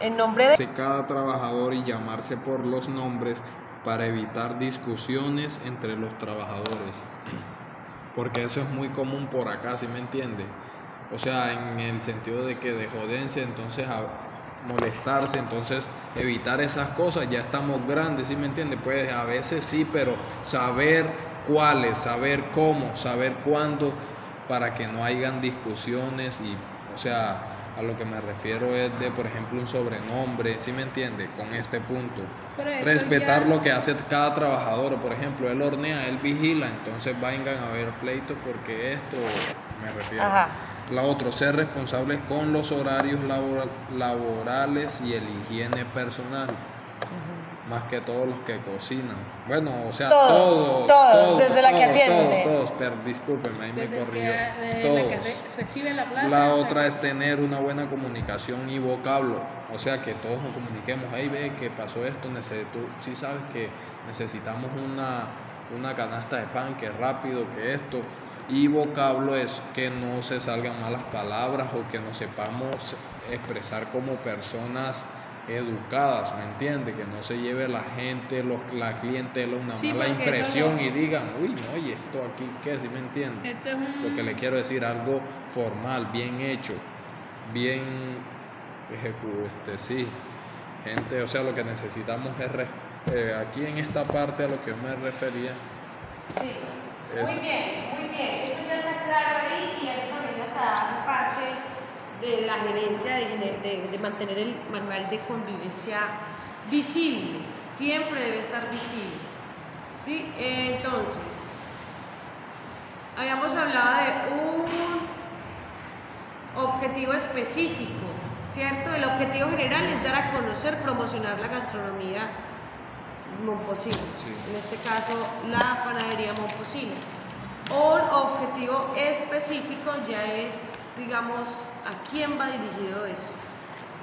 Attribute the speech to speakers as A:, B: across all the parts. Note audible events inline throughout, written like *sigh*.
A: en nombre de
B: cada trabajador y llamarse por los nombres para evitar discusiones entre los trabajadores. Porque eso es muy común por acá, ¿sí me entiende? O sea, en el sentido de que de jodencia, entonces a molestarse, entonces evitar esas cosas, ya estamos grandes, ¿sí me entiende? Pues a veces sí, pero saber cuáles, saber cómo, saber cuándo, para que no hayan discusiones y, o sea, a lo que me refiero es de, por ejemplo, un sobrenombre, ¿sí me entiende? Con este punto. Respetar lo que hace cada trabajador. Por ejemplo, él hornea, él vigila, entonces vengan a ver pleitos porque esto me refiero. Ajá. La otra, ser responsables con los horarios laborales y el higiene personal más que todos los que cocinan. Bueno, o sea, todos,
A: todos, desde la que atiende.
B: Todos, todos, pero discúlpenme, ahí me corrió. todos.
C: la plata.
B: La otra es tener una buena comunicación y vocablo. O sea, que todos nos comuniquemos. Ahí ve que pasó esto, tú sí sabes que necesitamos una, una canasta de pan, que rápido, que esto. Y vocablo es que no se salgan malas palabras o que nos sepamos expresar como personas educadas, ¿me entiende? Que no se lleve la gente, los, la clientela una mala impresión y digan, uy, no, oye, esto aquí, ¿qué? ¿Sí me entiende? Lo que le quiero decir, algo formal, bien hecho, bien este, sí, gente, o sea, lo que necesitamos es, eh, aquí en esta parte a lo que yo me refería.
A: Sí, muy bien, muy bien, eso ya está claro ahí y eso también ya hace parte de la gerencia de, de, mantener el manual de convivencia visible, siempre debe estar visible. ¿sí? Entonces, habíamos hablado de un objetivo específico, ¿cierto? El objetivo general es dar a conocer, promocionar la gastronomía momposina, en este caso la panadería momposina. Un objetivo específico ya es digamos, a quién va dirigido esto,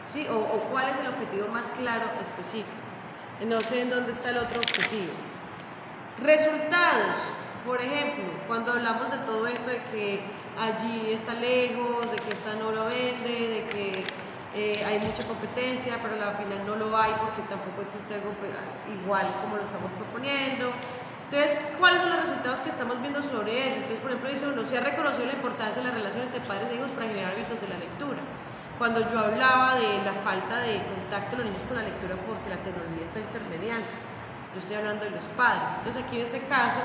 A: ¿sí? O, cuál es el objetivo más claro, específico. No sé en dónde está el otro objetivo. Resultados, por ejemplo, cuando hablamos de todo esto, de que allí está lejos, de que esta no lo vende, de que eh, hay mucha competencia, pero al final no lo hay porque tampoco existe algo pues, igual como lo estamos proponiendo. Entonces, ¿cuáles son los resultados que estamos viendo sobre eso? Entonces, por ejemplo, dice uno, se ha reconocido la importancia de la relación entre padres e hijos para generar hábitos de la lectura. Cuando yo hablaba de la falta de contacto de los niños con la lectura porque la tecnología está intermediando, yo estoy hablando de los padres. Entonces, aquí en este caso,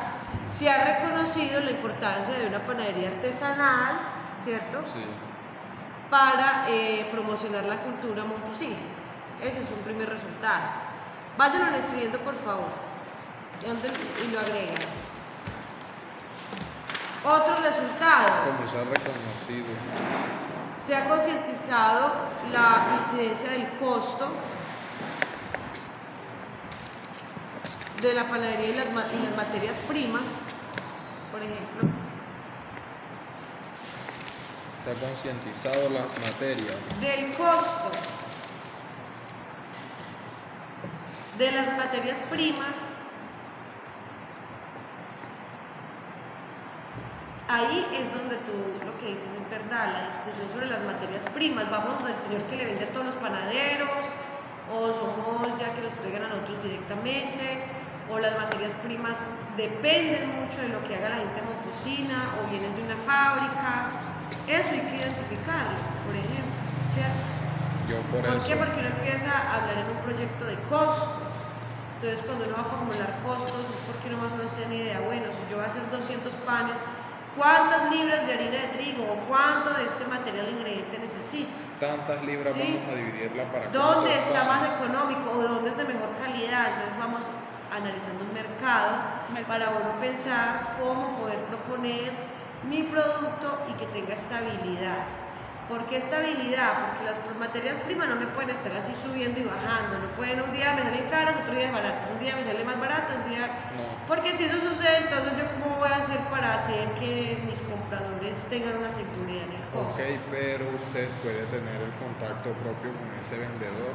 A: se ha reconocido la importancia de una panadería artesanal, ¿cierto? Sí. Para eh, promocionar la cultura momposina. Ese es un primer resultado. Váyanlo escribiendo, por favor y lo agregan. Otro resultado.
B: Como se ha reconocido.
A: Se ha concientizado la incidencia del costo de la panadería y las, y las materias primas, por ejemplo.
B: Se ha concientizado las materias.
A: Del costo de las materias primas ahí es donde tú lo que dices es verdad, la discusión sobre las materias primas, vamos del señor que le vende a todos los panaderos, o somos ya que los traigan a nosotros directamente, o las materias primas dependen mucho de lo que haga la gente en la cocina, o vienen de una fábrica, eso hay que identificarlo, por ejemplo, ¿cierto?
B: Yo por,
A: ¿Por qué? Porque uno empieza a hablar en un proyecto de costos. Entonces, cuando uno va a formular costos, es porque uno más o menos tiene idea, bueno, si yo voy a hacer 200 panes, ¿Cuántas libras de harina de trigo o cuánto de este material ingrediente necesito?
B: Tantas libras vamos a dividirla para
A: ¿Dónde está más económico o dónde es de mejor calidad? Entonces vamos analizando un mercado para uno pensar cómo poder proponer mi producto y que tenga estabilidad. ¿Por qué estabilidad? Porque las materias primas no me pueden estar así subiendo y bajando. No pueden un día me salen caras, otro día baratas. Un día me sale más barato, un día. Porque si eso sucede, entonces yo cómo voy a hacer para hacer que mis compradores tengan una seguridad en el costo.
B: Ok, pero usted puede tener el contacto propio con ese vendedor,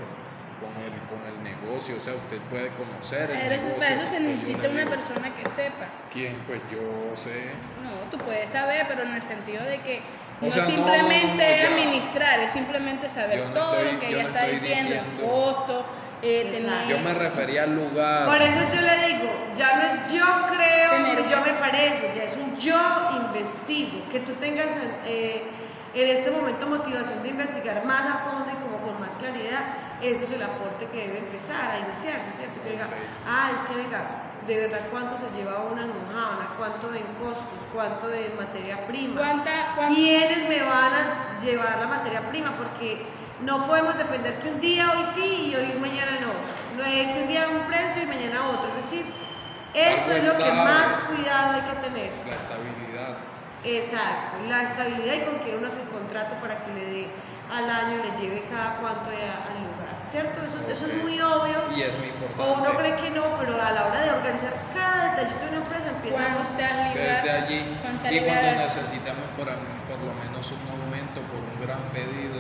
B: con el, con el negocio, o sea, usted puede conocer el
C: pero
B: negocio.
C: Para eso se necesita una persona que sepa.
B: ¿Quién? Pues yo sé.
C: No, tú puedes saber, pero en el sentido de que
B: O
C: no
B: sea, no,
C: simplemente
B: no, no, ya.
C: administrar, es simplemente saber todo
B: estoy-
C: lo que ella
B: no
C: está diciendo, el costo, eh, tener...
B: Yo me refería al lugar.
A: Por eso yo le digo, ya no es yo creo,
C: Tener-
A: yo me parece, ya es un yo investigo. Que tú tengas eh, en este momento motivación de investigar más a fondo y como con más claridad, eso es el aporte que debe empezar a iniciarse, ¿cierto? Que diga, ah, es que venga, de verdad cuánto se lleva una almohábana, cuánto en costos, cuánto en materia prima.
C: ¿Cuánta, cuánta-
A: ¿Quiénes me van a llevar la materia prima? Porque no podemos depender que un día hoy sí y hoy mañana no. No es que un día un precio y mañana otro. Es decir, eso es lo que más cuidado hay que tener.
B: La estabilidad.
A: Exacto, la estabilidad y con quién uno hace el contrato para que le dé al año, le lleve cada cuanto al lugar. ¿Cierto? Eso, eso es muy obvio.
B: Y es muy importante.
A: O uno cree que no, pero a la hora de organizar cada detallito de una empresa empiezamos
C: cuántas
B: Desde allí. Y cuando necesitamos por, por lo menos un aumento por un gran pedido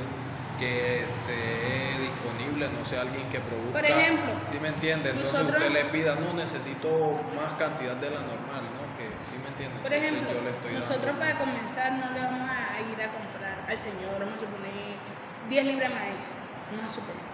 B: que esté disponible, no sea alguien que produzca.
C: Por ejemplo,
B: ¿Sí me entiende? Entonces
C: nosotros-
B: usted le pida, no, necesito más cantidad de la normal, ¿no? Que ¿sí me entiende?
C: Por
B: Entonces
C: ejemplo,
B: yo le estoy
C: nosotros
B: dando.
C: para comenzar no le vamos a ir a comprar al señor, vamos a suponer 10 libras de maíz, vamos a suponer.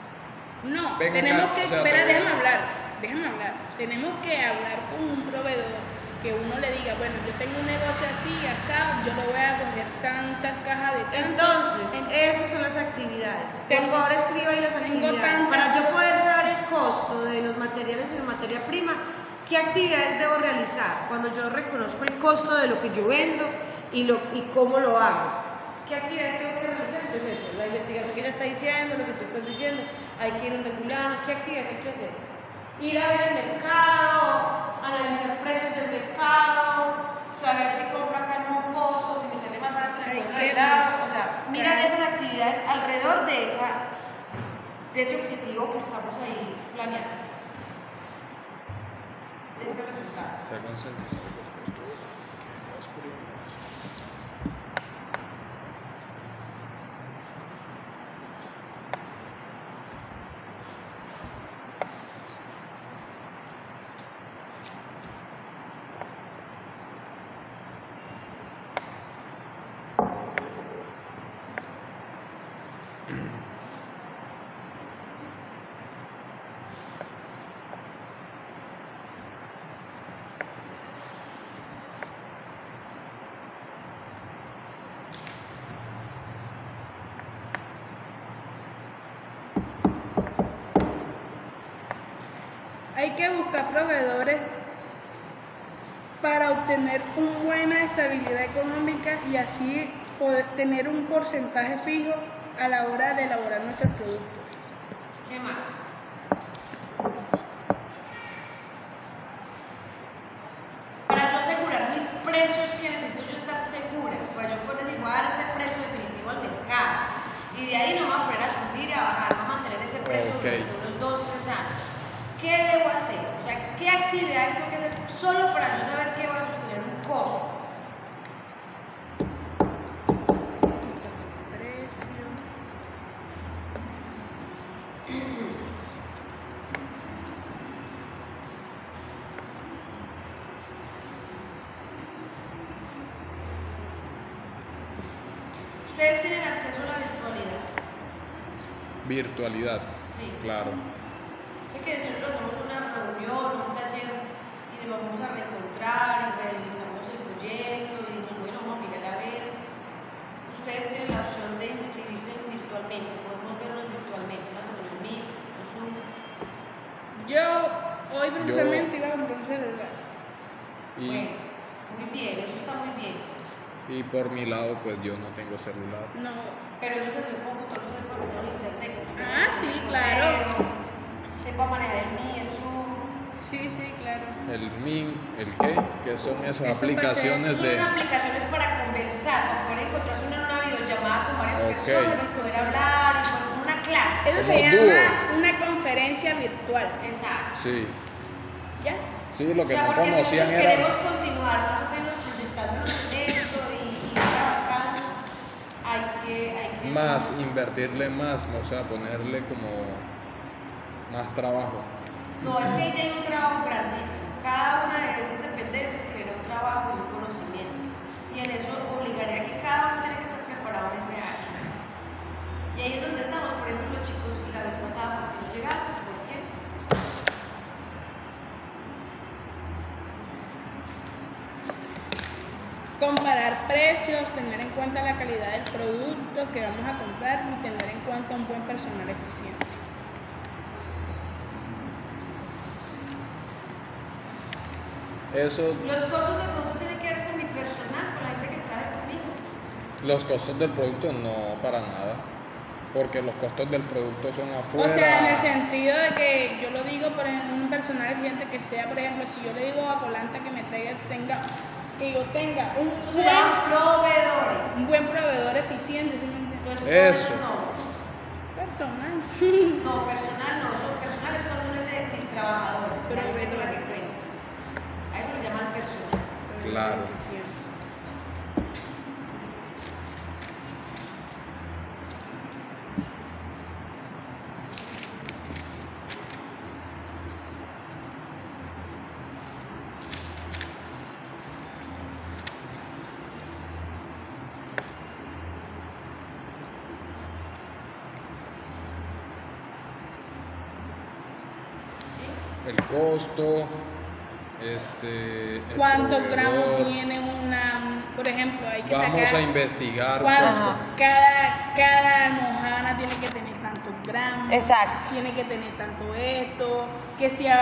C: No,
B: Ven
C: tenemos
B: acá,
C: que,
B: o sea,
C: espera, déjame hablar, déjame hablar. Tenemos que hablar con un proveedor que uno le diga, bueno, yo tengo un negocio así, asado, yo le voy a coger tantas cajas de tanto.
A: Entonces,
C: En-
A: esas son las actividades. Por
C: Tengo-
A: favor, escriba ahí las
C: tengo
A: actividades.
C: tanta-
A: Para yo poder saber el costo de los materiales y la materia prima, ¿qué actividades debo realizar? Cuando yo reconozco el costo de lo que yo vendo y, lo, y cómo lo hago. ¿Qué actividades tengo que realizar? Entonces, eso, la investigación que ella está diciendo, lo que tú estás diciendo, hay que ir a un regular, ¿qué actividades hay que hacer? Ir a ver el mercado, analizar precios del mercado, saber si compro acá en Monpos o si me sale más barato en el
C: que
A: otro lado. O sea, mirar esas actividades alrededor de, esa, de ese objetivo que estamos ahí planeando. De ese resultado.
B: Se ha concientizado del costo
C: que buscar proveedores para obtener una buena estabilidad económica y así poder tener un porcentaje fijo a la hora de elaborar nuestros productos.
A: ¿Qué más? Para yo asegurar mis precios que necesito yo estar segura, para yo poder decir, voy a dar este precio definitivo al mercado. Y de ahí no me voy a poner a subir y a bajar, voy a mantener ese precio
B: Ok.
A: durante unos dos, tres años. ¿Qué debo hacer? O sea, ¿qué actividades tengo que hacer solo para yo saber que voy a sostener un costo?
C: Precio. *clears throat*
A: Ustedes tienen acceso a la virtualidad.
B: Virtualidad,
A: Sí.
B: claro.
A: Sé que si nosotros hacemos una reunión, un taller y nos vamos a reencontrar y realizamos el proyecto y dijimos, bueno, vamos a mirar a ver. Ustedes tienen la opción de inscribirse virtualmente, podemos vernos virtualmente, una reunión Meet, un Zoom.
C: Yo hoy precisamente iba a comprar un celular.
B: Y,
A: Bueno, muy bien, eso está muy bien.
B: y por mi lado, pues yo no tengo celular.
C: No.
A: Pero eso desde un computador ustedes pueden meter en internet.
C: Ah, sí, claro.
A: correo, Sepa manejar el Meet, el Zoom.
C: Sí, sí, claro.
B: El MIN, ¿el qué? ¿Qué son esas
C: Eso
B: aplicaciones
A: Son
B: de...?
A: aplicaciones para conversar, para poder encontrarse en una videollamada con varias
B: Ok.
A: personas y poder hablar y poder una clase.
C: Eso
B: Como
C: se llama
B: dúo.
C: una conferencia virtual.
A: Exacto.
B: Sí,
C: ¿Ya?
B: sí, lo que
A: o sea,
B: no
A: porque si
B: conocían
A: nosotros queremos
B: era...
A: continuar más o menos proyectándonos en esto y, y trabajando, hay que, hay que
B: Más, invertirle más, o sea, ponerle como más trabajo.
A: No, es que ahí ya hay un trabajo grandísimo. Cada una de esas dependencias genera un trabajo y un conocimiento. Y en eso obligaría que cada uno tiene que estar preparado en ese área. Y ahí es donde estamos, por ejemplo, los chicos la vez pasada, porque no llegaron, ¿por qué?
C: Comparar precios, tener en cuenta la calidad del producto que vamos a comprar y tener en cuenta un buen personal eficiente.
B: Eso,
A: Los costos de producto tienen que ver con mi personal, con la gente que trabaja conmigo.
B: los costos del producto no para nada. Porque los costos del producto son afuera.
C: O sea, en el sentido de que yo lo digo por ejemplo, un personal eficiente que sea, por ejemplo, si yo le digo a Colanta que me traiga, tenga, que yo tenga un buen,
A: serán proveedores.
C: un buen proveedor eficiente, ¿sí me entiendes?
B: Eso.
A: No,
C: Personal.
A: no, personal no, eso personal es cuando uno dice mis trabajadores, con la que cuenta. A eso le llaman personal.
B: Claro. El costo, este,
C: ¿Cuántos gramos tiene una, por ejemplo, hay que
B: Vamos
C: sacar
B: a investigar.
C: cuánto- cada, cada almohadana tiene que tener tantos gramos,
A: Exacto.
C: tiene que tener tanto esto, que si a